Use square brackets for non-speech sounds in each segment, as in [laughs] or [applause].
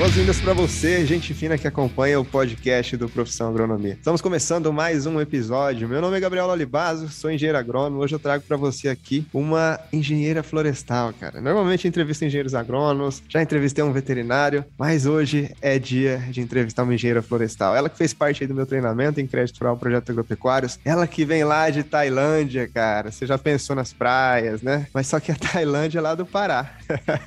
Boas-vindas para você, gente fina que acompanha o podcast do Profissão Agronomia. Estamos começando mais um episódio. Meu nome é Gabriel Olivaso, sou engenheiro agrônomo. Hoje eu trago para você aqui uma engenheira florestal, cara. Normalmente entrevisto engenheiros agrônomos, já entrevistei um veterinário, mas hoje é dia de entrevistar uma engenheira florestal. Ela que fez parte do meu treinamento em crédito rural projeto agropecuários. Ela que vem lá de Tailândia, cara. Você já pensou nas praias, né? Mas só que a [laughs] Tailândia é lá do Pará.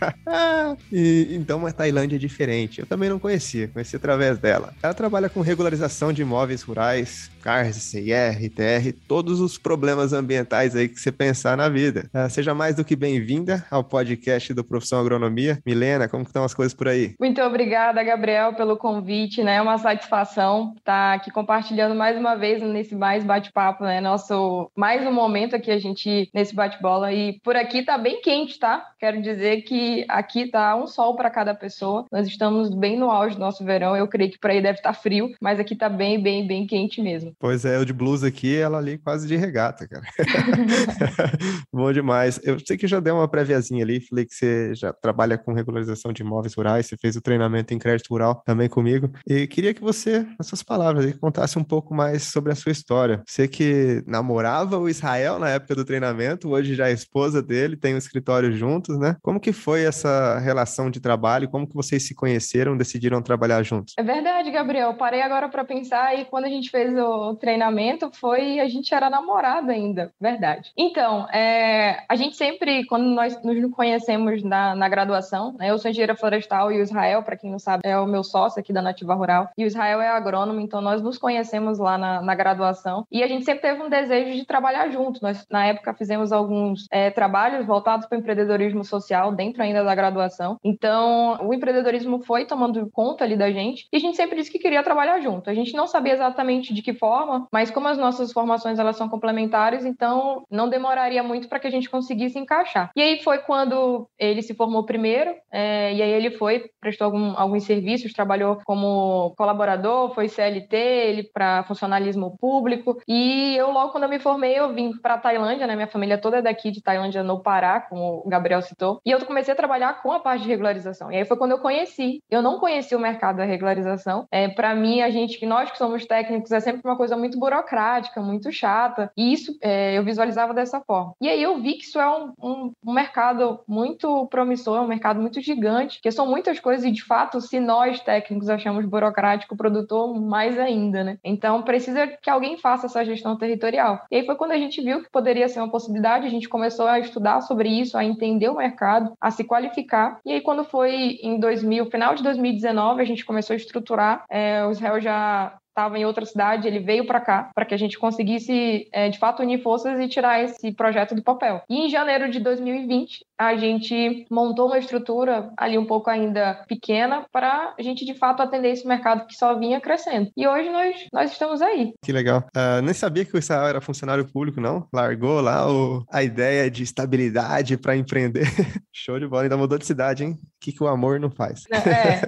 [laughs] e, então a Tailândia é diferente. Eu também não conhecia, conheci através dela. Ela trabalha com regularização de imóveis rurais, CARS, CIR, ITR, todos os problemas ambientais aí que você pensar na vida. Uh, seja mais do que bem-vinda ao podcast do Profissão Agronomia. Milena, como estão as coisas por aí? Muito obrigada, Gabriel, pelo convite, né? É uma satisfação estar aqui compartilhando mais uma vez nesse mais bate-papo, né? Nosso mais um momento aqui a gente nesse bate-bola e por aqui tá bem quente, tá? Quero dizer que aqui tá um sol para cada pessoa. Nós estamos bem no auge do nosso verão. Eu creio que por aí deve estar tá frio, mas aqui tá bem, bem, bem quente mesmo. Pois é, eu de blusa aqui, ela ali quase de regata, cara. [laughs] [laughs] Bom demais. Eu sei que já deu uma préviazinha ali, falei que você já trabalha com regularização de imóveis rurais, você fez o treinamento em crédito rural também comigo. E queria que você, nas suas palavras, aí, contasse um pouco mais sobre a sua história. Você que namorava o Israel na época do treinamento, hoje já é esposa dele, tem um escritório juntos, né? Como que foi essa relação de trabalho? Como que vocês se conheceram, decidiram trabalhar juntos? É verdade, Gabriel. Parei agora para pensar e quando a gente fez o treinamento foi a gente era namorado ainda, verdade. Então, é, a gente sempre, quando nós nos conhecemos na, na graduação, né, eu sou engenheira florestal e o Israel, para quem não sabe, é o meu sócio aqui da Nativa Rural, e o Israel é agrônomo, então nós nos conhecemos lá na, na graduação e a gente sempre teve um desejo de trabalhar junto. Nós, na época, fizemos alguns é, trabalhos voltados para o empreendedorismo social dentro ainda da graduação. Então, o empreendedorismo foi tomando conta ali da gente e a gente sempre disse que queria trabalhar junto. A gente não sabia exatamente de que forma forma, mas como as nossas formações elas são complementares, então não demoraria muito para que a gente conseguisse encaixar. E aí foi quando ele se formou primeiro, é, e aí ele foi, prestou algum, alguns serviços, trabalhou como colaborador, foi CLT, ele para funcionalismo público, e eu logo quando eu me formei, eu vim para Tailândia, né, minha família toda é daqui de Tailândia, no Pará, como o Gabriel citou, e eu comecei a trabalhar com a parte de regularização. E aí foi quando eu conheci. Eu não conhecia o mercado da regularização. É, para mim, a gente, nós que somos técnicos, é sempre uma coisa muito burocrática, muito chata. E isso é, eu visualizava dessa forma. E aí eu vi que isso é um, um, um, mercado muito promissor, um mercado muito gigante, que são muitas coisas e de fato, se nós técnicos achamos burocrático o produtor, mais ainda, né? Então precisa que alguém faça essa gestão territorial. E aí foi quando a gente viu que poderia ser uma possibilidade, a gente começou a estudar sobre isso, a entender o mercado, a se qualificar. E aí quando foi em 2000, final de 2019, a gente começou a estruturar. É, o Israel já estava em outra cidade, ele veio para cá para que a gente conseguisse, é, de fato, unir forças e tirar esse projeto do papel. E em janeiro de 2020, a gente montou uma estrutura ali um pouco ainda pequena para a gente, de fato, atender esse mercado que só vinha crescendo. E hoje nós, nós estamos aí. Que legal. Uh, nem sabia que o Israel era funcionário público, não? Largou lá o, a ideia de estabilidade para empreender. [laughs] Show de bola. Ainda mudou de cidade, hein? O que, que o amor não faz? É,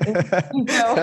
então...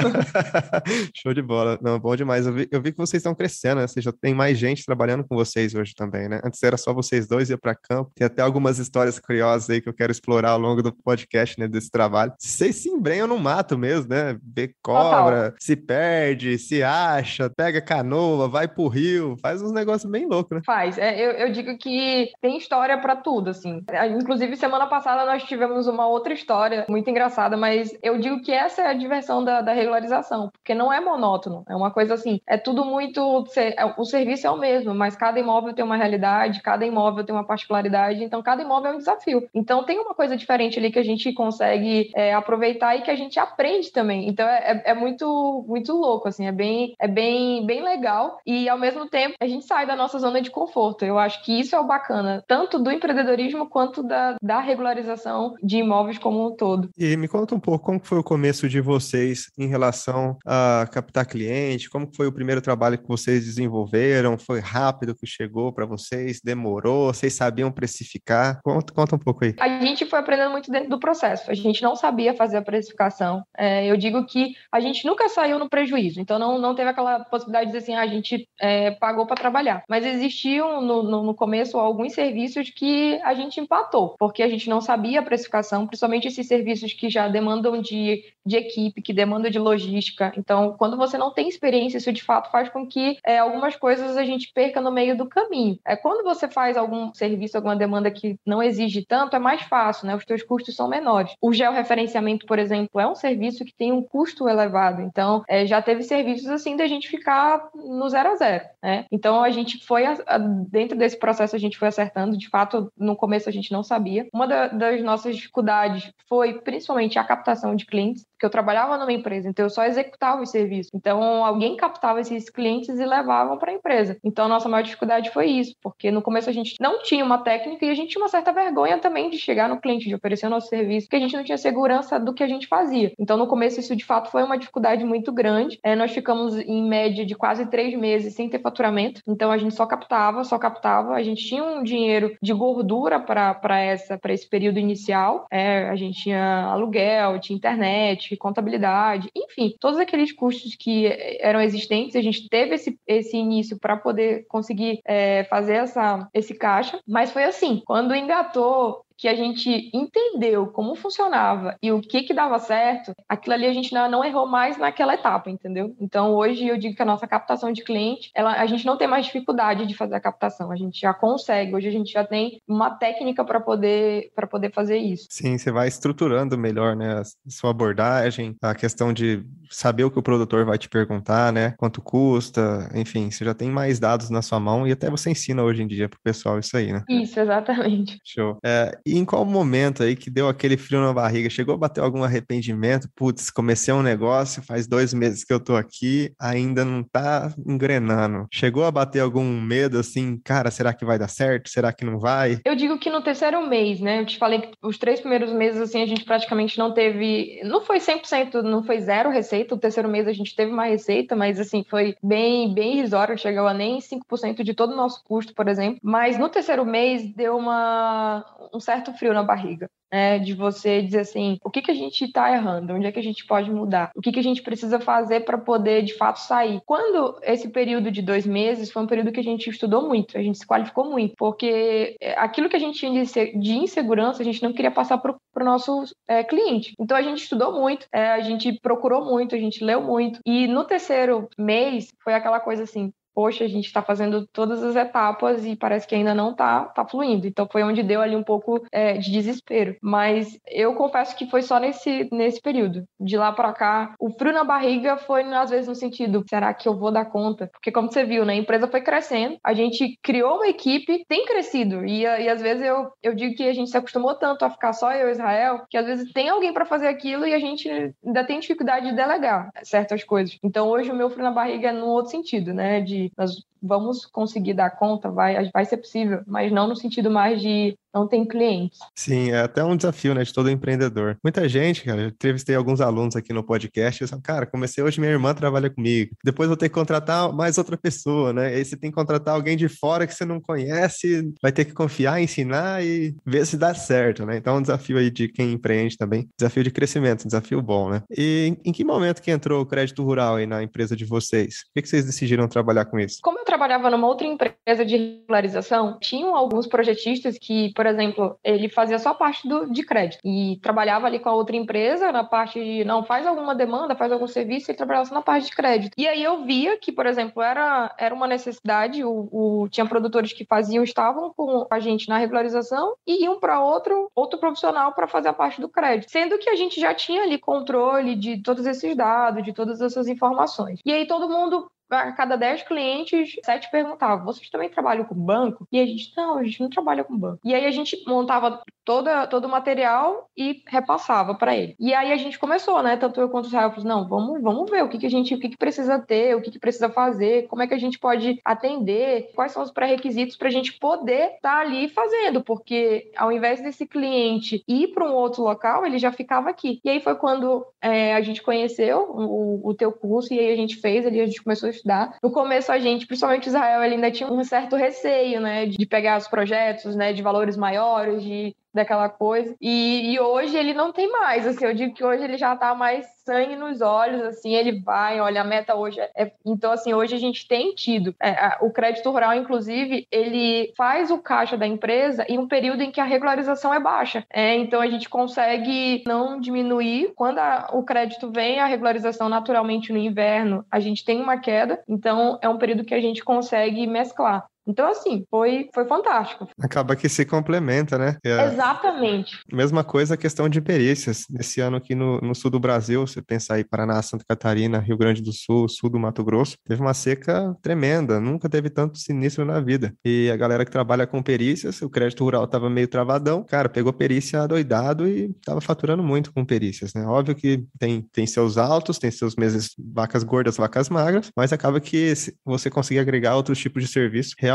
[laughs] Show de bola. Não, bom demais eu vi, eu vi que vocês estão crescendo, né? Você já tem mais gente trabalhando com vocês hoje também, né? Antes era só vocês dois, ia para campo. Tem até algumas histórias curiosas aí que eu quero explorar ao longo do podcast, né? Desse trabalho. Vocês se embrenham no mato mesmo, né? Vê cobra, Total. se perde, se acha, pega canoa, vai pro rio, faz uns negócios bem loucos, né? Faz. É, eu, eu digo que tem história para tudo, assim. Inclusive, semana passada nós tivemos uma outra história muito engraçada, mas eu digo que essa é a diversão da, da regularização, porque não é monótono. É uma coisa assim, é tudo muito. É, o serviço é o mesmo, mas cada imóvel tem uma realidade, cada imóvel tem uma particularidade, então cada imóvel é um desafio. Então tem uma coisa diferente ali que a gente consegue é, aproveitar e que a gente aprende também. Então é, é, é, muito, muito louco, assim, é bem, é bem, bem legal e ao mesmo tempo a gente sai da nossa zona de conforto. Eu acho que isso é o bacana, tanto do empreendedorismo quanto da, da regularização de imóveis como um todo. E me conta um pouco como foi o começo de vocês em relação a captar cliente, como foi o primeiro trabalho que vocês desenvolveram? Foi rápido que chegou para vocês? Demorou? Vocês sabiam precificar? Conta, conta um pouco aí. A gente foi aprendendo muito dentro do processo. A gente não sabia fazer a precificação. É, eu digo que a gente nunca saiu no prejuízo. Então, não, não teve aquela possibilidade de dizer assim, ah, a gente é, pagou para trabalhar. Mas existiam no, no, no começo alguns serviços que a gente empatou, porque a gente não sabia a precificação, principalmente esses serviços que já demandam de de equipe, que demanda de logística. Então, quando você não tem experiência, isso de fato faz com que é, algumas coisas a gente perca no meio do caminho. É quando você faz algum serviço, alguma demanda que não exige tanto, é mais fácil, né? Os teus custos são menores. O georreferenciamento, por exemplo, é um serviço que tem um custo elevado. Então, é, já teve serviços assim da gente ficar no zero a zero, né? Então, a gente foi a, a, dentro desse processo a gente foi acertando. De fato, no começo a gente não sabia. Uma da, das nossas dificuldades foi principalmente a captação de clientes que eu trabalhava numa empresa, então eu só executava os serviços. Então alguém captava esses clientes e levavam para a empresa. Então a nossa maior dificuldade foi isso, porque no começo a gente não tinha uma técnica e a gente tinha uma certa vergonha também de chegar no cliente, de oferecer o nosso serviço, porque a gente não tinha segurança do que a gente fazia. Então no começo isso de fato foi uma dificuldade muito grande. É, nós ficamos em média de quase três meses sem ter faturamento. Então a gente só captava, só captava. A gente tinha um dinheiro de gordura para essa para esse período inicial. É, a gente tinha aluguel, tinha internet, contabilidade, enfim, todos aqueles custos que eram existentes, a gente teve esse, esse início para poder conseguir é, fazer essa, esse caixa, mas foi assim, quando engatou que a gente entendeu como funcionava e o que que dava certo, aquilo ali a gente não, não, errou mais naquela etapa, entendeu? Então hoje eu digo que a nossa captação de cliente, ela, a gente não tem mais dificuldade de fazer a captação, a gente já consegue, hoje a gente já tem uma técnica para poder para poder fazer isso. Sim, você vai estruturando melhor, né, a sua abordagem, a questão de saber o que o produtor vai te perguntar, né, quanto custa, enfim, você já tem mais dados na sua mão e até você ensina hoje em dia pro pessoal isso aí, né? Isso, exatamente. Show. É, e em qual momento aí que deu aquele frio na barriga? Chegou a bater algum arrependimento? Putz, comecei um negócio, faz dois meses que eu tô aqui, ainda não tá engrenando. Chegou a bater algum medo assim, cara, será que vai dar certo? Será que não vai? Eu digo que no terceiro mês, né? Eu te falei que os três primeiros meses, assim, a gente praticamente não teve. Não foi 100%, não foi zero receita. O terceiro mês a gente teve uma receita, mas assim, foi bem, bem irrisório, chegou a nem 5% de todo o nosso custo, por exemplo. Mas no terceiro mês deu uma, um certo certo frio na barriga, né? De você dizer assim, o que, que a gente está errando? Onde é que a gente pode mudar? O que, que a gente precisa fazer para poder, de fato, sair? Quando esse período de dois meses foi um período que a gente estudou muito, a gente se qualificou muito, porque é, aquilo que a gente tinha de insegurança, a gente não queria passar para o nosso é, cliente. Então, a gente estudou muito, é, a gente procurou muito, a gente leu muito. E no terceiro mês, foi aquela coisa assim, poxa, a gente está fazendo todas as etapas e parece que ainda não está tá fluindo. Então foi onde deu ali um pouco é, de desespero. Mas eu confesso que foi só nesse, nesse período. De lá para cá, o frio na barriga foi às vezes no sentido, será que eu vou dar conta? Porque como você viu, né, a empresa foi crescendo, a gente criou uma equipe, tem crescido. E, e às vezes eu, eu digo que a gente se acostumou tanto a ficar só eu e Israel, que às vezes tem alguém para fazer aquilo e a gente ainda tem dificuldade de delegar certas coisas. Então hoje o meu frio na barriga é no outro sentido, né, de nós vamos conseguir dar conta, vai, vai ser possível, mas não no sentido mais de não tem clientes. Sim, é até um desafio, né, de todo empreendedor. Muita gente, cara, eu entrevistei alguns alunos aqui no podcast, e eu cara, comecei hoje, minha irmã trabalha comigo, depois vou ter que contratar mais outra pessoa, né, e aí você tem que contratar alguém de fora que você não conhece, vai ter que confiar, ensinar e ver se dá certo, né, então é um desafio aí de quem empreende também, desafio de crescimento, desafio bom, né. E em que momento que entrou o crédito rural aí na empresa de vocês? Por que, que vocês decidiram trabalhar com isso? Como eu trabalhava numa outra empresa de regularização, tinham alguns projetistas que, por exemplo, ele fazia só parte do, de crédito e trabalhava ali com a outra empresa na parte de, não, faz alguma demanda, faz algum serviço e trabalhava só na parte de crédito. E aí eu via que, por exemplo, era, era uma necessidade, o, o tinha produtores que faziam, estavam com a gente na regularização e iam para outro, outro profissional para fazer a parte do crédito. Sendo que a gente já tinha ali controle de todos esses dados, de todas essas informações. E aí todo mundo a cada 10 clientes, 7 perguntavam: vocês também trabalham com banco? E a gente, não, a gente não trabalha com banco. E aí a gente montava toda, todo o material e repassava para ele. E aí a gente começou, né? Tanto eu quanto os Rafael, não, vamos, vamos ver o que, que a gente, o que, que precisa ter, o que, que precisa fazer, como é que a gente pode atender, quais são os pré-requisitos para a gente poder estar tá ali fazendo, porque ao invés desse cliente ir para um outro local, ele já ficava aqui. E aí foi quando é, a gente conheceu o, o teu curso e aí a gente fez, ali a gente começou a estudar. No começo a gente, principalmente Israel, ainda tinha um certo receio, né, de pegar os projetos, né, de valores maiores, de daquela coisa. E, e hoje ele não tem mais, assim, eu digo que hoje ele já tá mais sangue nos olhos, assim, ele vai, olha, a meta hoje é... é então, assim, hoje a gente tem tido, é, a, o crédito rural, inclusive, ele faz o caixa da empresa em um período em que a regularização é baixa, é, então a gente consegue não diminuir, quando a, o crédito vem, a regularização naturalmente no inverno, a gente tem uma queda, então é um período que a gente consegue mesclar. Então, assim, foi, foi fantástico. Acaba que se complementa, né? É... Exatamente. Mesma coisa a questão de perícias. Esse ano aqui no, no, sul do Brasil, você pensar aí Paraná, Santa Catarina, Rio Grande do Sul, sul do Mato Grosso, teve uma seca tremenda, nunca teve tanto sinistro na vida. E a galera que trabalha com perícias, o crédito rural tava meio travadão, cara, pegou perícia doidado e tava faturando muito com perícias, né? Óbvio que tem, tem seus altos, tem seus meses vacas gordas, vacas magras, mas acaba que você conseguir agregar outros tipos de serviço, realmente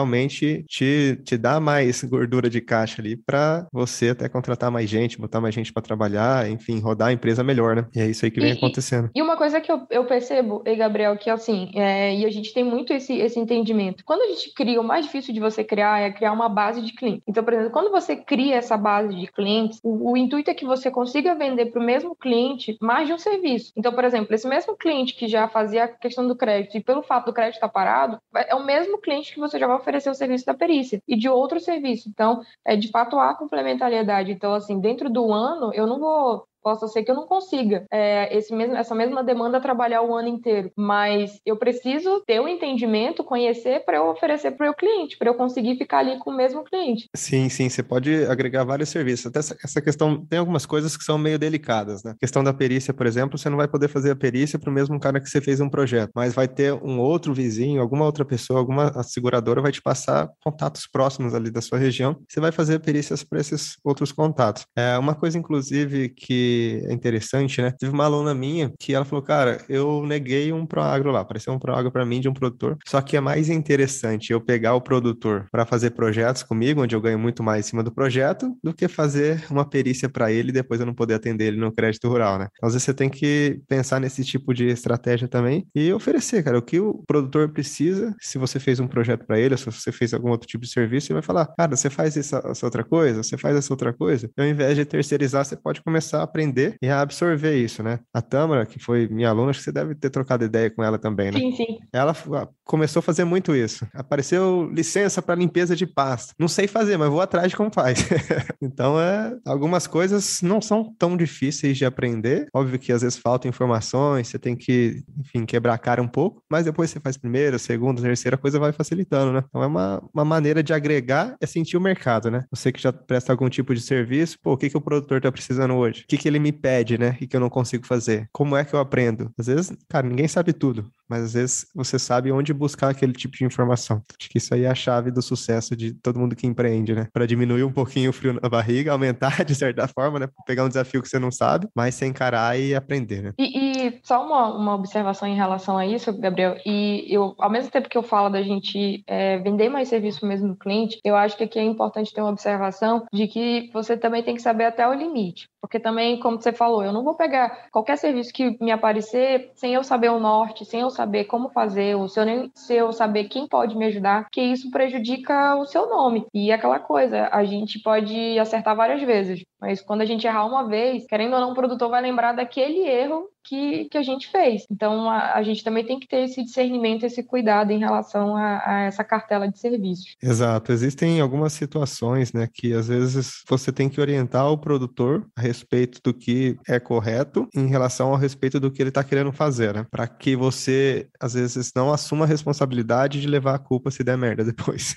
te, te dá mais gordura de caixa ali para você até contratar mais gente, botar mais gente para trabalhar, enfim, rodar a empresa melhor, né? E é isso aí que vem e, acontecendo. E uma coisa que eu, eu percebo, e Gabriel, que assim, é, e a gente tem muito esse, esse entendimento. Quando a gente cria, o mais difícil de você criar é criar uma base de clientes. Então, por exemplo, quando você cria essa base de clientes, o, o intuito é que você consiga vender para o mesmo cliente mais de um serviço. Então, por exemplo, esse mesmo cliente que já fazia a questão do crédito e pelo fato do crédito estar parado, é o mesmo cliente que você já vai oferecer o serviço da perícia e de outro serviço. Então, é, de fato, há complementariedade. Então, assim, dentro do ano, eu não vou Possa ser que eu não consiga é, esse mesmo, essa mesma demanda trabalhar o ano inteiro, mas eu preciso ter o um entendimento, conhecer para eu oferecer para o meu cliente, para eu conseguir ficar ali com o mesmo cliente. Sim, sim, você pode agregar vários serviços. Até essa, essa questão, tem algumas coisas que são meio delicadas, né? A questão da perícia, por exemplo, você não vai poder fazer a perícia para o mesmo cara que você fez um projeto, mas vai ter um outro vizinho, alguma outra pessoa, alguma seguradora vai te passar contatos próximos ali da sua região, você vai fazer perícias para esses outros contatos. É uma coisa, inclusive, que é interessante, né? Teve uma aluna minha que ela falou, cara, eu neguei um Proagro lá, apareceu um Proagro para mim de um produtor, só que é mais interessante eu pegar o produtor para fazer projetos comigo, onde eu ganho muito mais em cima do projeto, do que fazer uma perícia para ele e depois eu não poder atender ele no crédito rural, né? Então, às vezes você tem que pensar nesse tipo de estratégia também e oferecer, cara, o que o produtor precisa, se você fez um projeto para ele, ou se você fez algum outro tipo de serviço, ele vai falar, cara, você faz essa, essa outra coisa, você faz essa outra coisa, e ao invés de terceirizar, você pode começar a aprender e a absorver isso, né? A Tâmara, que foi minha aluna, acho que você deve ter trocado ideia com ela também, né? Sim, sim. Ela começou a fazer muito isso. Apareceu licença para limpeza de pasta. Não sei fazer, mas vou atrás de como faz. [laughs] então, é, algumas coisas não são tão difíceis de aprender. Óbvio que às vezes faltam informações, você tem que, enfim, quebrar a cara um pouco, mas depois você faz primeira, segunda, terceira, a coisa vai facilitando, né? Então, é uma, uma maneira de agregar, é sentir o mercado, né? Você que já presta algum tipo de serviço, pô, o que, que o produtor tá precisando hoje? O que, que ele me pede, né? E que eu não consigo fazer. Como é que eu aprendo? Às vezes, cara, ninguém sabe tudo, mas às vezes você sabe onde buscar aquele tipo de informação. Acho que isso aí é a chave do sucesso de todo mundo que empreende, né? Para diminuir um pouquinho o frio na [laughs] barriga, aumentar de certa forma, né? Pegar um desafio que você não sabe, mas sem encarar e aprender, né? E, e só uma, uma observação em relação a isso, Gabriel, e eu, ao mesmo tempo que eu falo da gente é, vender mais serviço mesmo no cliente, eu acho que aqui é importante ter uma observação de que você também tem que saber até o limite. Porque também, como você falou, eu não vou pegar qualquer serviço que me aparecer sem eu saber o norte, sem eu saber como fazer, ou se eu, nem, se eu saber quem pode me ajudar, que isso prejudica o seu nome. E aquela coisa, a gente pode acertar várias vezes, mas quando a gente errar uma vez, querendo ou não, o produtor vai lembrar daquele erro que, que a gente fez. Então, a, a gente também tem que ter esse discernimento, esse cuidado em relação a, a, essa cartela de serviços. Exato. Existem algumas situações, né, que às vezes você tem que orientar o produtor a respeito do que é correto em relação ao respeito do que ele está querendo fazer, né, para que você, às vezes, não assuma a responsabilidade de levar a culpa se der merda depois.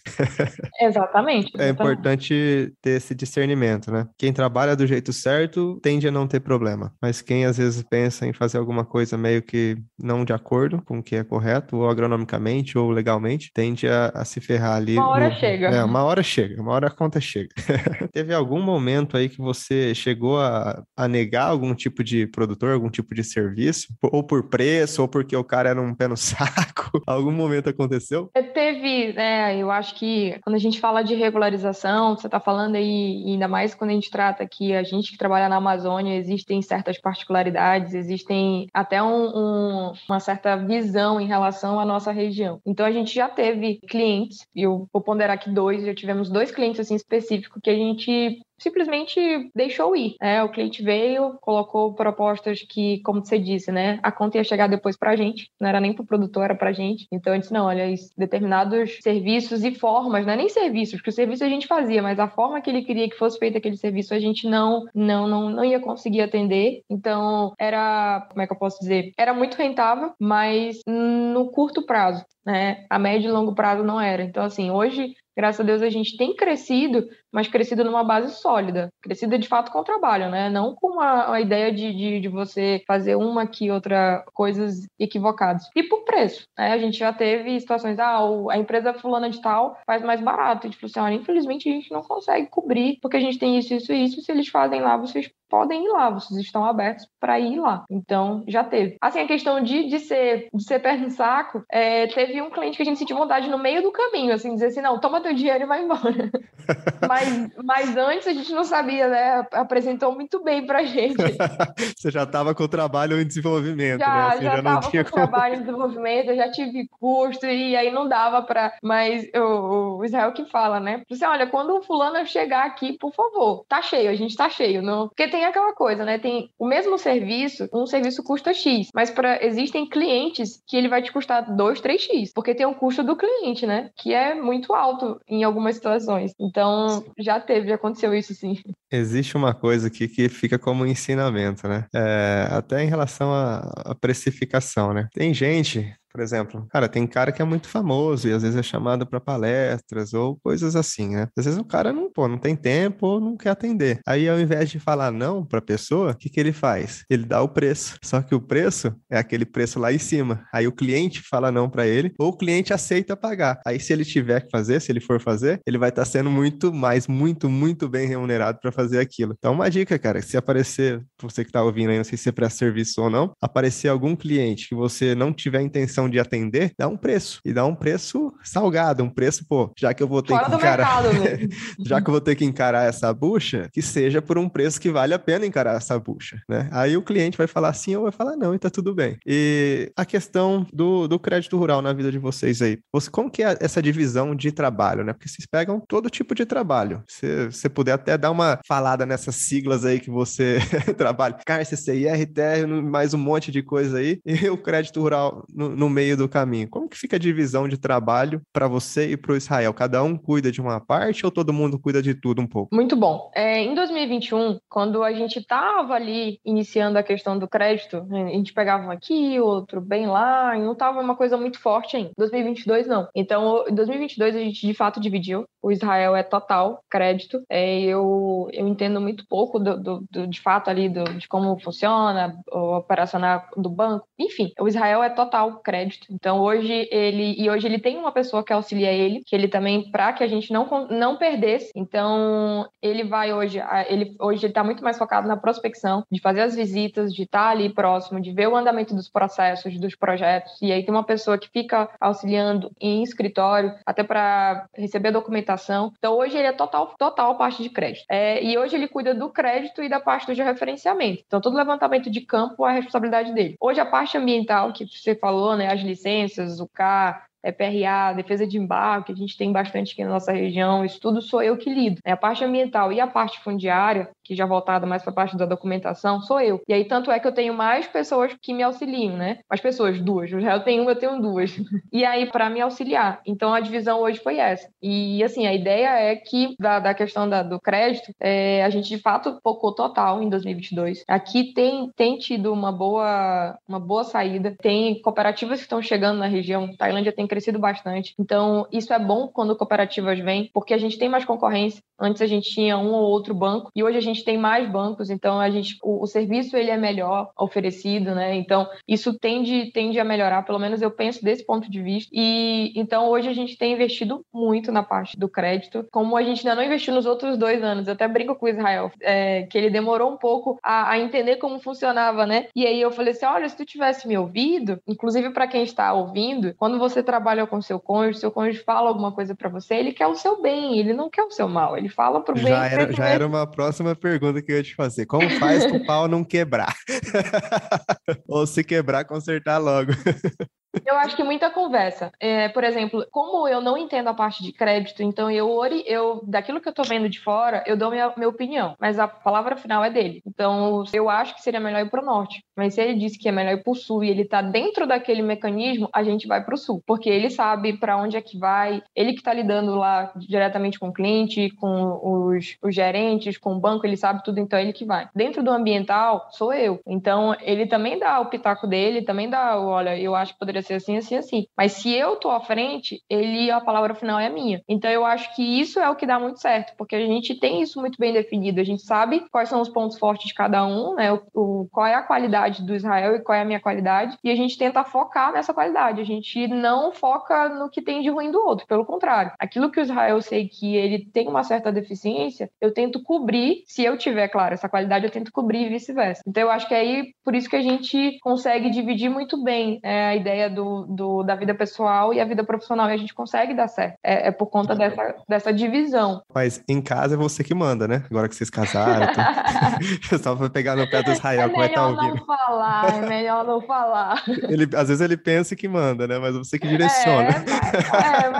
exatamente, [laughs] exatamente. É importante ter esse discernimento, né? Quem trabalha do jeito certo tende a não ter problema, mas quem às vezes pensa em fazer alguma coisa meio que não de acordo com o que é correto, ou agronomicamente, ou legalmente, tende a, a se ferrar ali. Uma hora no... chega. É, uma hora chega, uma hora a conta chega. [laughs] Teve algum momento aí que você chegou a, a negar algum tipo de produtor, algum tipo de serviço, ou por preço, ou porque o cara era um pé no [laughs] saco? algum momento aconteceu? É, teve, né? Eu acho que quando a gente fala de regularização, você está falando aí, ainda mais quando a gente trata que a gente que trabalha na Amazônia, existem certas particularidades, existem tem até um, um, uma certa visão em relação à nossa região. Então a gente já teve clientes, e eu vou ponderar aqui dois, já tivemos dois clientes assim específicos que a gente simplesmente deixou ir. É, o cliente veio, colocou propostas que, como você disse, né, a conta ia chegar depois para a gente, não era nem para o produtor, era para a gente. Então, a disse, não, olha, determinados serviços e formas, não é nem serviços, porque o serviço a gente fazia, mas a forma que ele queria que fosse feito aquele serviço, a gente não, não, não, não ia conseguir atender. Então, era, como é que eu posso dizer? Era muito rentável, mas no curto prazo, né? A médio e longo prazo não era. Então, assim, hoje graças a Deus a gente tem crescido, mas crescido numa base sólida, crescida de fato com o trabalho, né? Não com a, a ideia de, de, de, você fazer uma aqui, outra, coisas equivocadas. E por preço, né? A gente já teve situações, ah, a empresa fulana de tal faz mais barato. Gente falou assim, olha, infelizmente a gente não consegue cobrir, porque a gente tem isso, isso e isso, se eles fazem lá, vocês podem ir lá, vocês estão abertos para ir lá. Então, já teve. Assim, a questão de, de ser de ser pé no saco, é, teve um cliente que a gente sentiu vontade no meio do caminho, assim, dizer assim, não, toma teu dinheiro e vai embora. [laughs] mas, mas antes a gente não sabia, né? Apresentou muito bem pra gente. [laughs] Você já estava com o trabalho em desenvolvimento, já, né? Assim, já estava com o trabalho em desenvolvimento, eu já tive custo e aí não dava para. Mas o, o, Israel que fala, né? Você, olha, quando o fulano chegar aqui, por favor, tá cheio, a gente tá cheio. Não... Porque tem aquela coisa, né? Tem o mesmo serviço, um serviço custa X, mas para existem clientes que ele vai te custar 2, 3X, porque tem o custo do cliente, né? Que é muito alto em algumas situações. Então, já teve, aconteceu isso sim. Existe uma coisa aqui que fica como ensinamento, né? É, até em relação à precificação, né? Tem gente por exemplo, cara, tem cara que é muito famoso e às vezes é chamado para palestras ou coisas assim, né? Às vezes o cara não, pô, não tem tempo ou não quer atender. Aí ao invés de falar não para a pessoa, o que, que ele faz? Ele dá o preço. Só que o preço é aquele preço lá em cima. Aí o cliente fala não para ele ou o cliente aceita pagar. Aí se ele tiver que fazer, se ele for fazer, ele vai estar tá sendo muito mais, muito, muito bem remunerado para fazer aquilo. Então uma dica, cara, se aparecer, você que tá ouvindo aí, não sei se é para serviço ou não, aparecer algum cliente que você não tiver intenção de atender, dá um preço. E dá um preço salgado, um preço, pô, já que eu vou ter Fora que encarar. [laughs] já que eu vou ter que encarar essa bucha, que seja por um preço que vale a pena encarar essa bucha, né? Aí o cliente vai falar sim ou vai falar não, e tá tudo bem. E a questão do, do crédito rural na vida de vocês aí. Você, como que é essa divisão de trabalho, né? Porque vocês pegam todo tipo de trabalho. Se você puder até dar uma falada nessas siglas aí que você [laughs] trabalha. CARCCI, RTR, mais um monte de coisa aí. E o crédito rural no, no meio do caminho. Como que fica a divisão de trabalho para você e para o Israel? Cada um cuida de uma parte ou todo mundo cuida de tudo um pouco? Muito bom. É, em 2021, quando a gente estava ali iniciando a questão do crédito, né, a gente pegava um aqui, outro bem lá, e não estava uma coisa muito forte ainda. 2022 não. Então, em 2022 a gente de fato dividiu. O Israel é total crédito. É, eu, eu entendo muito pouco do, do, do de fato ali do, de como funciona o operacional do banco. Enfim, o Israel é total crédito. Então hoje ele e hoje ele tem uma pessoa que auxilia ele, que ele também para que a gente não não perdesse. Então ele vai hoje, ele hoje está muito mais focado na prospecção, de fazer as visitas, de estar tá ali próximo, de ver o andamento dos processos, dos projetos. E aí tem uma pessoa que fica auxiliando em escritório, até para receber a documentação. Então hoje ele é total total parte de crédito. É, e hoje ele cuida do crédito e da parte do referenciamento. Então todo levantamento de campo é responsabilidade dele. Hoje a parte ambiental que você falou, né, as licenças, o CAR, PRA, defesa de embarque, a gente tem bastante aqui na nossa região, isso tudo sou eu que lido. É A parte ambiental e a parte fundiária, que já voltada mais para a parte da documentação, sou eu. E aí, tanto é que eu tenho mais pessoas que me auxiliam, né? Mais pessoas, duas. Eu tenho uma, eu tenho duas. [laughs] E aí, para me auxiliar. Então, a divisão hoje foi essa. E, assim, a ideia é que, da, da questão da, do crédito, é, a gente, de fato, focou total em 2022. Aqui tem, tem tido uma boa, uma boa saída. Tem cooperativas que estão chegando na região. Tailândia tem crescido bastante. Então, isso é bom quando cooperativas vêm, porque a gente tem mais concorrência. Antes a gente tinha um ou outro banco e hoje a gente tem mais bancos, então a gente o, o serviço ele é melhor oferecido, né? Então, isso tende tende a melhorar, pelo menos eu penso desse ponto de vista. E então hoje a gente tem investido muito na parte do crédito, como a gente ainda não investiu nos outros dois anos. Eu até brinco com o Israel, é, que ele demorou um pouco a, a entender como funcionava, né? E aí eu falei assim: olha, se tu tivesse me ouvido, inclusive para quem está ouvindo, quando você trabalha trabalha com seu cônjuge, seu cônjuge fala alguma coisa para você, ele quer o seu bem, ele não quer o seu mal, ele fala pro bem. Já era, já era uma próxima pergunta que eu ia te fazer. Como faz o [laughs] pau não quebrar? [laughs] Ou se quebrar, consertar logo. [laughs] Eu acho que muita conversa. É, por exemplo, como eu não entendo a parte de crédito, então eu, eu daquilo que eu tô vendo de fora, eu dou minha, minha opinião, mas a palavra final é dele. Então, eu acho que seria melhor ir pro norte. Mas se ele disse que é melhor ir pro sul e ele tá dentro daquele mecanismo, a gente vai pro sul, porque ele sabe para onde é que vai, ele que tá lidando lá diretamente com o cliente, com os, os gerentes, com o banco, ele sabe tudo, então é ele que vai. Dentro do ambiental, sou eu. Então, ele também dá o pitaco dele, também dá, olha, eu acho que poderia ser assim, assim, assim. Mas se eu tô à frente, ele, a palavra final é minha. Então, eu acho que isso é o que dá muito certo, porque a gente tem isso muito bem definido, a gente sabe quais são os pontos fortes de cada um, né? O, o, qual é a qualidade do Israel e qual é a minha qualidade, e a gente tenta focar nessa qualidade. A gente não foca no que tem de ruim do outro, pelo contrário. Aquilo que o Israel sei que ele tem uma certa deficiência, eu tento cobrir, se eu tiver, claro, essa qualidade, eu tento cobrir e vice-versa. Então, eu acho que aí, por isso que a gente consegue dividir muito bem é, a ideia do, do, da vida pessoal e a vida profissional, e a gente consegue dar certo. É, é por conta dessa, dessa divisão. Mas em casa é você que manda, né? Agora que vocês casaram. Então... [laughs] Só pra pegar no pé do Israel, é como é que tá ouvindo. É melhor não falar, é melhor não falar. Ele, às vezes ele pensa que manda, né? Mas você que direciona. É, é mais ou menos isso.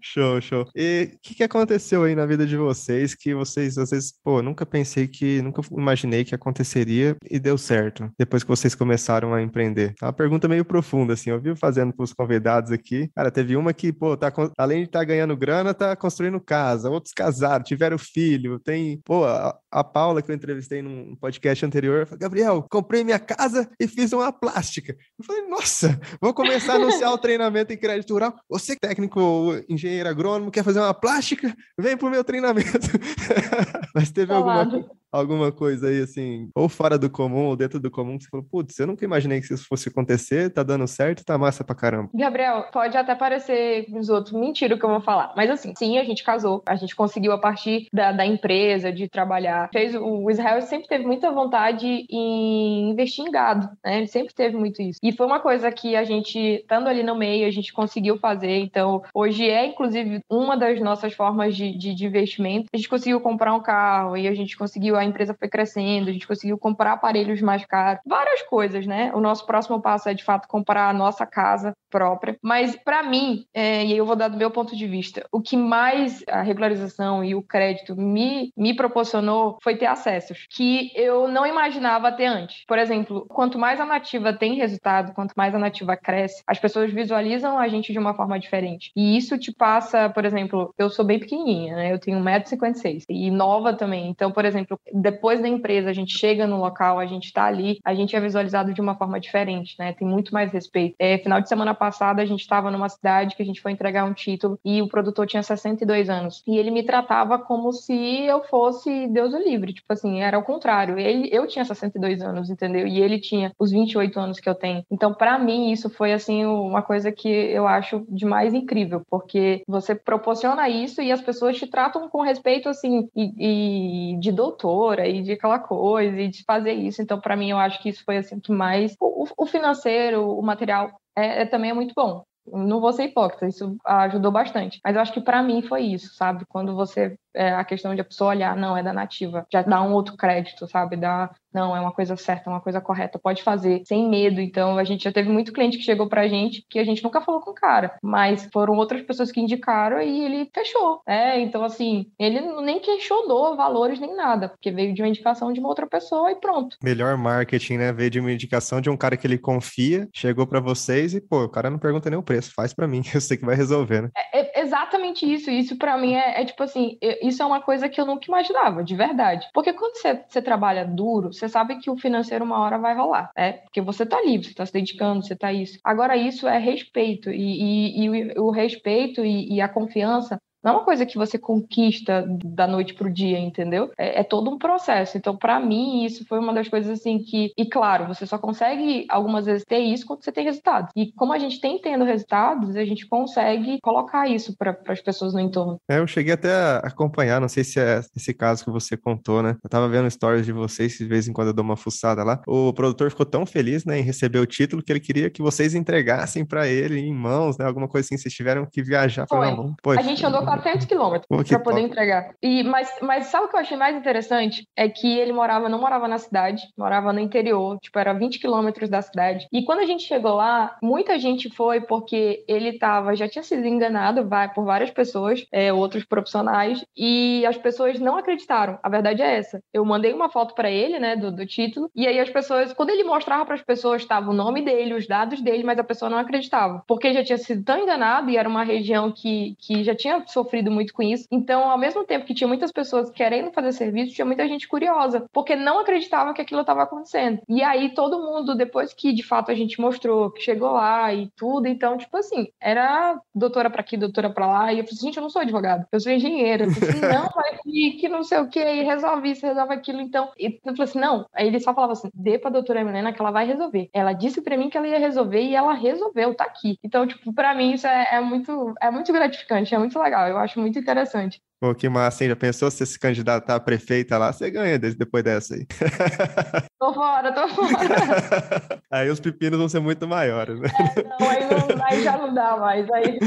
Show, show. E o que, que aconteceu aí na vida de vocês que vocês, às vezes, pô, nunca pensei que, nunca imaginei que aconteceria e deu certo depois que vocês começaram a empreender? É uma pergunta meio profunda, assim, eu vi fazendo pros convidados aqui. Cara, teve uma que, pô, tá, além de estar tá ganhando grana, tá construindo casa, outros casaram, tiveram filho, tem, pô, a, a Paula que eu entrevistei num podcast anterior, falou, Gabriel, comprei minha casa e fiz uma plástica. Eu falei, nossa, vou começar a anunciar o [laughs] treinamento em crédito rural. Você, técnico engenheiro agrônomo, quer fazer uma plástica? Vem pro meu treinamento. [laughs] Mas teve alguma, alguma coisa aí, assim, ou fora do comum, ou dentro do comum, que você falou, putz, eu nunca imaginei que isso fosse acontecer, tá dando certo, tá massa pra caramba. Gabriel, pode até parecer os outros mentira o que eu vou falar, mas assim, sim, a gente casou, a gente conseguiu a partir da, da empresa, de trabalhar. Fez, o Israel sempre teve muita vontade em investir em gado, né? Ele sempre teve muito isso. E foi uma coisa que a gente, estando ali no meio, a gente conseguiu fazer. Então, hoje é, inclusive, uma das nossas formas de, de, de investimento. A gente conseguiu comprar um carro e a gente conseguiu a empresa foi crescendo, a gente conseguiu comprar aparelhos mais caros, várias coisas, né? O nosso próximo passo é de fato comprar a nossa casa própria. Mas para mim, é, e eu vou dar do meu ponto de vista, o que mais a regularização e o crédito me, me proporcionou foi ter acessos que eu não imaginava ter antes. Por exemplo, quanto mais a nativa tem resultado, quanto mais a nativa cresce, as pessoas visualizam a gente de uma forma diferente. E isso te passa, por exemplo, eu sou bem pequenininha, né? Eu tenho 1,56m e nova também. Então, por exemplo, depois da empresa, a gente chega no local, a gente está ali, a gente é visualizado de uma forma diferente, né? Tem muito mais respeito. É, final de semana passada, a gente estava numa cidade que a gente foi entregar um título e o produtor tinha 62 anos. E ele me tratava como se eu fosse Deus o livre. Tipo assim, era o contrário. Ele, eu tinha 62 anos, entendeu? E ele tinha os 28 anos que eu tenho. Então, para mim, isso foi, assim, uma coisa que eu acho de mais incrível, porque você proporciona isso e as pessoas te tratam com respeito, assim, e, e de doutor, e de aquela coisa e de fazer isso. Então, para mim, eu acho que isso foi assim que mais. O, o financeiro, o material é, é, também é muito bom. Não vou ser hipócrita, isso ajudou bastante. Mas eu acho que para mim foi isso, sabe? Quando você. É, a questão de a pessoa olhar, não, é da nativa, já dá um outro crédito, sabe? Dá, não, é uma coisa certa, uma coisa correta, pode fazer, sem medo. Então, a gente já teve muito cliente que chegou pra gente que a gente nunca falou com o cara, mas foram outras pessoas que indicaram e ele fechou. É, então, assim, ele nem questionou valores nem nada, porque veio de uma indicação de uma outra pessoa e pronto. Melhor marketing, né? Veio de uma indicação de um cara que ele confia, chegou para vocês e, pô, o cara não pergunta nem o preço, faz para mim, [laughs] eu sei que vai resolver, né? É, é exatamente isso. Isso para mim é, é, tipo assim, isso é uma coisa que eu nunca imaginava, de verdade. Porque quando você, você trabalha duro, você sabe que o financeiro uma hora vai rolar, né? Porque você tá livre, você tá se dedicando, você tá isso. Agora, isso é respeito, e, e, e o, o respeito e, e a confiança não é uma coisa que você conquista da noite pro dia, entendeu? É, é todo um processo. Então, para mim, isso foi uma das coisas assim que. E claro, você só consegue algumas vezes ter isso quando você tem resultados. E como a gente tem tendo resultados, a gente consegue colocar isso para as pessoas no entorno. É, eu cheguei até a acompanhar, não sei se é esse caso que você contou, né? Eu tava vendo stories de vocês, de vez em quando eu dou uma fuçada lá. O produtor ficou tão feliz, né, em receber o título que ele queria que vocês entregassem para ele em mãos, né? Alguma coisa assim, vocês tiveram que viajar para Pô, a gente andou com 400 quilômetros para poder entregar. E, mas, mas sabe o que eu achei mais interessante? É que ele morava, não morava na cidade, morava no interior, tipo, era 20 quilômetros da cidade. E quando a gente chegou lá, muita gente foi porque ele tava, já tinha sido enganado vai, por várias pessoas, é, outros profissionais, e as pessoas não acreditaram. A verdade é essa. Eu mandei uma foto para ele, né, do, do título, e aí as pessoas, quando ele mostrava para as pessoas, estava o nome dele, os dados dele, mas a pessoa não acreditava, porque já tinha sido tão enganado e era uma região que, que já tinha sofrido muito com isso. Então, ao mesmo tempo que tinha muitas pessoas querendo fazer serviço, tinha muita gente curiosa, porque não acreditava que aquilo estava acontecendo. E aí todo mundo, depois que de fato a gente mostrou que chegou lá e tudo, então, tipo assim, era doutora para aqui, doutora para lá, e eu falei assim, gente, eu não sou advogado, eu sou engenheira. Eu falei assim, não, [laughs] mas que, que não sei o que, e resolve isso, resolve aquilo, então. E eu falei assim, não. Aí ele só falava assim, dê pra doutora Milena que ela vai resolver. Ela disse para mim que ela ia resolver e ela resolveu, tá aqui. Então, tipo, para mim isso é, é, muito, é muito gratificante, é muito legal, eu acho muito interessante. Pô, que massa, hein? Já pensou se se candidatar a prefeita lá, você ganha depois dessa aí. [laughs] Tô fora, tô fora. [laughs] aí os pepinos vão ser muito maiores, né? É, não, aí, não, aí já não dá mais. Aí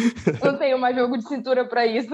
não tenho mais jogo de cintura para isso.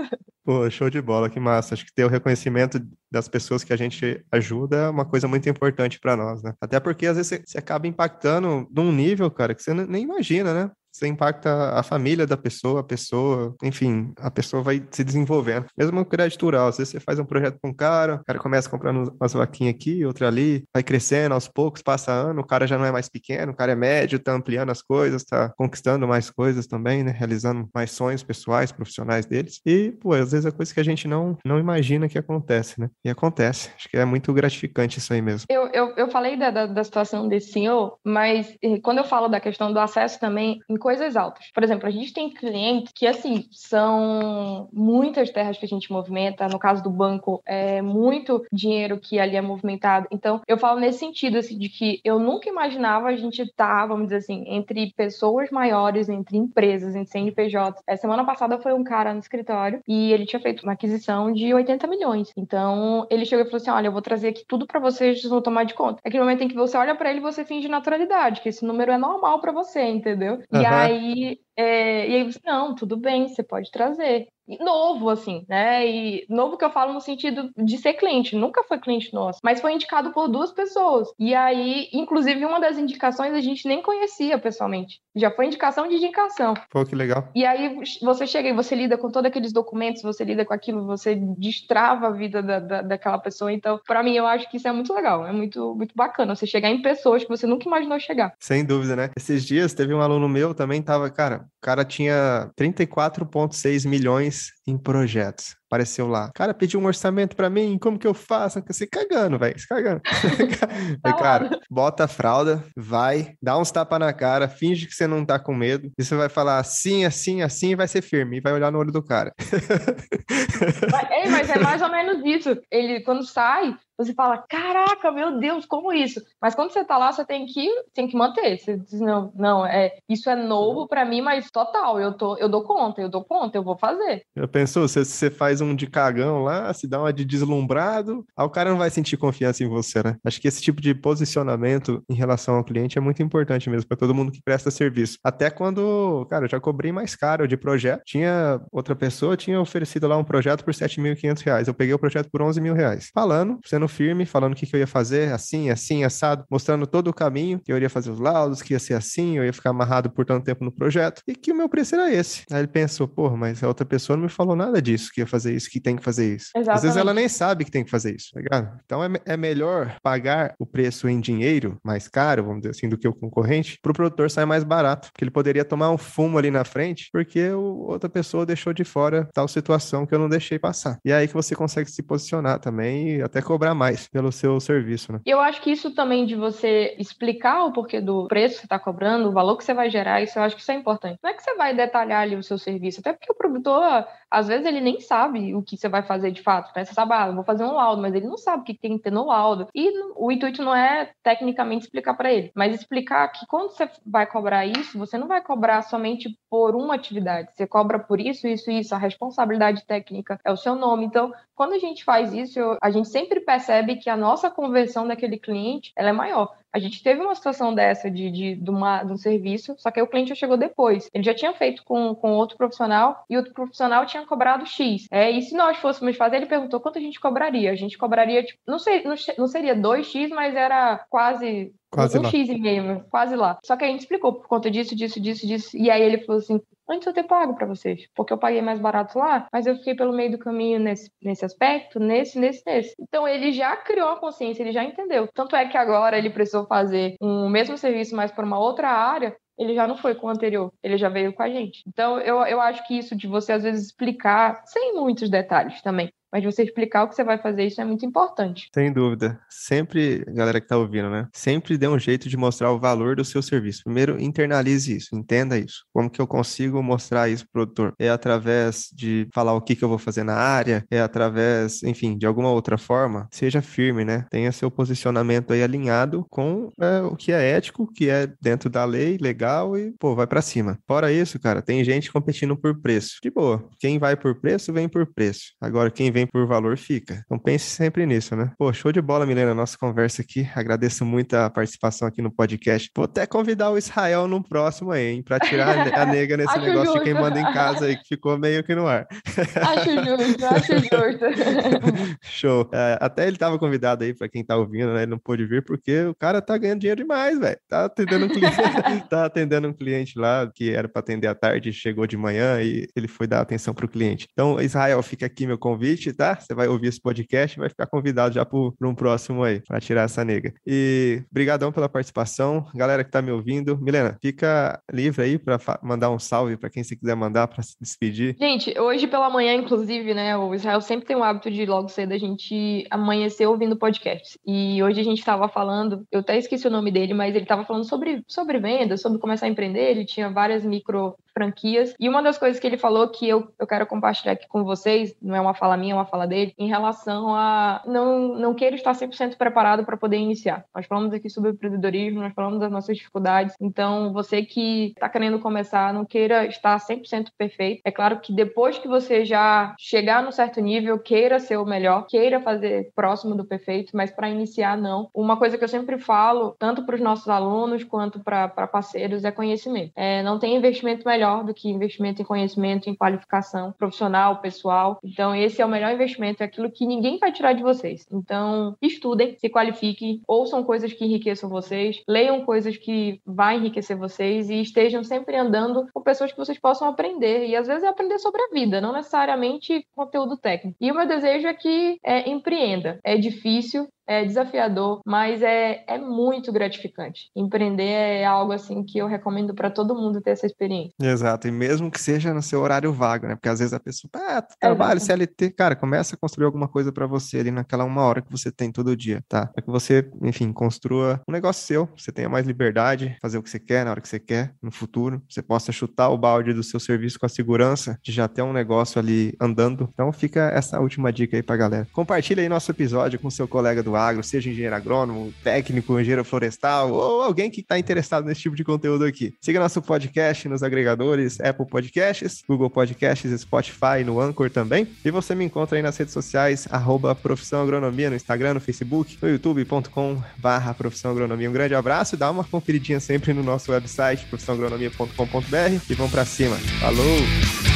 Pô, show de bola, que massa. Acho que ter o reconhecimento das pessoas que a gente ajuda é uma coisa muito importante para nós, né? Até porque às vezes você acaba impactando num nível, cara, que você nem imagina, né? Você impacta a família da pessoa, a pessoa, enfim, a pessoa vai se desenvolvendo. Mesmo crédito rural, às vezes você faz um projeto com um cara, o cara começa comprando umas vaquinhas aqui, outra ali, vai crescendo aos poucos, passa ano, o cara já não é mais pequeno, o cara é médio, tá ampliando as coisas, tá conquistando mais coisas também, né? Realizando mais sonhos pessoais, profissionais deles. E, pô, às vezes é coisa que a gente não, não imagina que acontece, né? E acontece. Acho que é muito gratificante isso aí mesmo. Eu, eu, eu falei da, da, da situação desse senhor, mas eh, quando eu falo da questão do acesso também, coisas altas. Por exemplo, a gente tem clientes que, assim, são muitas terras que a gente movimenta. No caso do banco, é muito dinheiro que ali é movimentado. Então, eu falo nesse sentido, assim, de que eu nunca imaginava a gente estar, tá, vamos dizer assim, entre pessoas maiores, entre empresas, entre CNPJs. A semana passada foi um cara no escritório e ele tinha feito uma aquisição de 80 milhões. Então, ele chegou e falou assim: Olha, eu vou trazer aqui tudo para vocês, vocês vão tomar de conta. Aquele momento em que você olha para ele, você finge naturalidade, que esse número é normal para você, entendeu? Uhum. Aí é, e aí não, tudo bem, você pode trazer novo, assim, né? E novo que eu falo no sentido de ser cliente, nunca foi cliente nosso, mas foi indicado por duas pessoas. E aí, inclusive, uma das indicações a gente nem conhecia pessoalmente. Já foi indicação de indicação. Pô, que legal. E aí você chega e você lida com todos aqueles documentos, você lida com aquilo, você destrava a vida da, da, daquela pessoa. Então, para mim, eu acho que isso é muito legal, é muito, muito bacana você chegar em pessoas que você nunca imaginou chegar. Sem dúvida, né? Esses dias teve um aluno meu também, tava, cara, o cara tinha 34,6 milhões em projetos. Apareceu lá. Cara, pediu um orçamento para mim, como que eu faço? Se cagando, velho, se cagando. [laughs] Aí, cara, bota a fralda, vai, dá uns tapas na cara, finge que você não tá com medo, e você vai falar assim, assim, assim, e vai ser firme, e vai olhar no olho do cara. [laughs] ei, mas é mais ou menos isso. Ele, quando sai, você fala, caraca, meu Deus, como isso? Mas quando você tá lá, você tem que, tem que manter. Você diz, não, não, é, isso é novo para mim, mas total, eu, tô, eu dou conta, eu dou conta, eu vou fazer. Já pensou, você, você faz um de cagão lá, se dá uma de deslumbrado, aí o cara não vai sentir confiança em você, né? Acho que esse tipo de posicionamento em relação ao cliente é muito importante mesmo para todo mundo que presta serviço. Até quando, cara, eu já cobrei mais caro de projeto, tinha outra pessoa, tinha oferecido lá um projeto por 7.500 reais, eu peguei o projeto por 11 mil reais. Falando, sendo firme, falando o que, que eu ia fazer, assim, assim, assado, mostrando todo o caminho, que eu iria fazer os laudos, que ia ser assim, eu ia ficar amarrado por tanto tempo no projeto, e que o meu preço era esse. Aí ele pensou, pô, mas a outra pessoa não me falou nada disso, que ia fazer isso, que tem que fazer isso. Exatamente. Às vezes ela nem sabe que tem que fazer isso, tá ligado? Então é, é melhor pagar o preço em dinheiro, mais caro, vamos dizer assim, do que o concorrente, para o produtor sair mais barato, porque ele poderia tomar um fumo ali na frente, porque o, outra pessoa deixou de fora tal situação que eu não deixei passar. E é aí que você consegue se posicionar também e até cobrar mais pelo seu serviço, né? E eu acho que isso também de você explicar o porquê do preço que você está cobrando, o valor que você vai gerar, isso eu acho que isso é importante. Não é que você vai detalhar ali o seu serviço, até porque o produtor, às vezes, ele nem sabe o que você vai fazer de fato, né? Você sabe, ah, vou fazer um laudo, mas ele não sabe o que tem que ter no laudo. E o intuito não é tecnicamente explicar para ele, mas explicar que quando você vai cobrar isso, você não vai cobrar somente por uma atividade, você cobra por isso, isso isso, a responsabilidade técnica é o seu nome. Então, quando a gente faz isso, a gente sempre percebe que a nossa conversão daquele cliente ela é maior. A gente teve uma situação dessa de, de, de, uma, de um serviço, só que aí o cliente chegou depois. Ele já tinha feito com, com outro profissional e outro profissional tinha cobrado X. É, e se nós fôssemos fazer, ele perguntou quanto a gente cobraria. A gente cobraria, tipo, não, sei, não, não seria 2X, mas era quase Quase um lá. X e meio, quase lá. Só que a gente explicou por conta disso, disso, disso, disso. E aí ele falou assim: antes eu ter pago para vocês, porque eu paguei mais barato lá, mas eu fiquei pelo meio do caminho nesse, nesse aspecto, nesse, nesse, nesse. Então ele já criou a consciência, ele já entendeu. Tanto é que agora ele precisou fazer um mesmo serviço, mas para uma outra área, ele já não foi com o anterior, ele já veio com a gente. Então, eu, eu acho que isso de você, às vezes, explicar, sem muitos detalhes também, mas você explicar o que você vai fazer, isso é muito importante. Sem dúvida. Sempre, galera que tá ouvindo, né? Sempre dê um jeito de mostrar o valor do seu serviço. Primeiro, internalize isso, entenda isso. Como que eu consigo mostrar isso pro produtor? É através de falar o que, que eu vou fazer na área, é através, enfim, de alguma outra forma. Seja firme, né? Tenha seu posicionamento aí alinhado com é, o que é ético, o que é dentro da lei, legal e, pô, vai para cima. Fora isso, cara, tem gente competindo por preço. De boa. Quem vai por preço, vem por preço. Agora, quem vem por valor fica. Então pense sempre nisso, né? Pô, show de bola, Milena, nossa conversa aqui. Agradeço muito a participação aqui no podcast. Vou até convidar o Israel no próximo aí, hein? Pra tirar a nega nesse [laughs] negócio justo. de quem manda em casa aí, que ficou meio que no ar. Acho justo, acho [laughs] justo. show. É, até ele tava convidado aí, pra quem tá ouvindo, né? Ele não pôde vir porque o cara tá ganhando dinheiro demais, velho. Tá atendendo um cliente, [laughs] tá atendendo um cliente lá que era para atender à tarde, chegou de manhã e ele foi dar atenção pro cliente. Então, Israel, fica aqui meu convite, tá? Você vai ouvir esse podcast e vai ficar convidado já para um próximo aí, para tirar essa nega. E brigadão pela participação. Galera que tá me ouvindo, Milena, fica livre aí para mandar um salve para quem você quiser mandar para se despedir. Gente, hoje pela manhã, inclusive, né, o Israel sempre tem o hábito de logo cedo a gente amanhecer ouvindo podcast. E hoje a gente estava falando, eu até esqueci o nome dele, mas ele estava falando sobre, sobre venda, sobre começar a empreender, ele tinha várias micro franquias. E uma das coisas que ele falou que eu, eu quero compartilhar aqui com vocês, não é uma fala minha, é uma fala dele, em relação a não, não querer estar 100% preparado para poder iniciar. Nós falamos aqui sobre empreendedorismo, nós falamos das nossas dificuldades. Então, você que está querendo começar, não queira estar 100% perfeito. É claro que depois que você já chegar no certo nível, queira ser o melhor, queira fazer próximo do perfeito, mas para iniciar, não. Uma coisa que eu sempre falo, tanto para os nossos alunos quanto para parceiros, é conhecimento. É, não tem investimento melhor melhor do que investimento em conhecimento, em qualificação profissional, pessoal. Então, esse é o melhor investimento, é aquilo que ninguém vai tirar de vocês. Então, estudem, se qualifiquem, ouçam coisas que enriqueçam vocês, leiam coisas que vão enriquecer vocês e estejam sempre andando com pessoas que vocês possam aprender. E às vezes é aprender sobre a vida, não necessariamente conteúdo técnico. E o meu desejo é que é, empreenda. É difícil, é desafiador, mas é, é muito gratificante. Empreender é algo assim que eu recomendo para todo mundo ter essa experiência. Exato, e mesmo que seja no seu horário vago, né? Porque às vezes a pessoa, ah, trabalho, Exato. CLT, cara, começa a construir alguma coisa para você ali naquela uma hora que você tem todo dia, tá? Para que você, enfim, construa um negócio seu, você tenha mais liberdade, fazer o que você quer na hora que você quer, no futuro, você possa chutar o balde do seu serviço com a segurança de já ter um negócio ali andando. Então fica essa última dica aí pra galera. Compartilha aí nosso episódio com seu colega do agro, seja engenheiro agrônomo, técnico, engenheiro florestal ou alguém que está interessado nesse tipo de conteúdo aqui. Siga nosso podcast nos agregadores Apple Podcasts, Google Podcasts, Spotify, no Anchor também. E você me encontra aí nas redes sociais, arroba Profissão Agronomia, no Instagram, no Facebook, no youtube.com barra Profissão Agronomia. Um grande abraço dá uma conferidinha sempre no nosso website, profissãoagronomia.com.br e vamos para cima. Falou!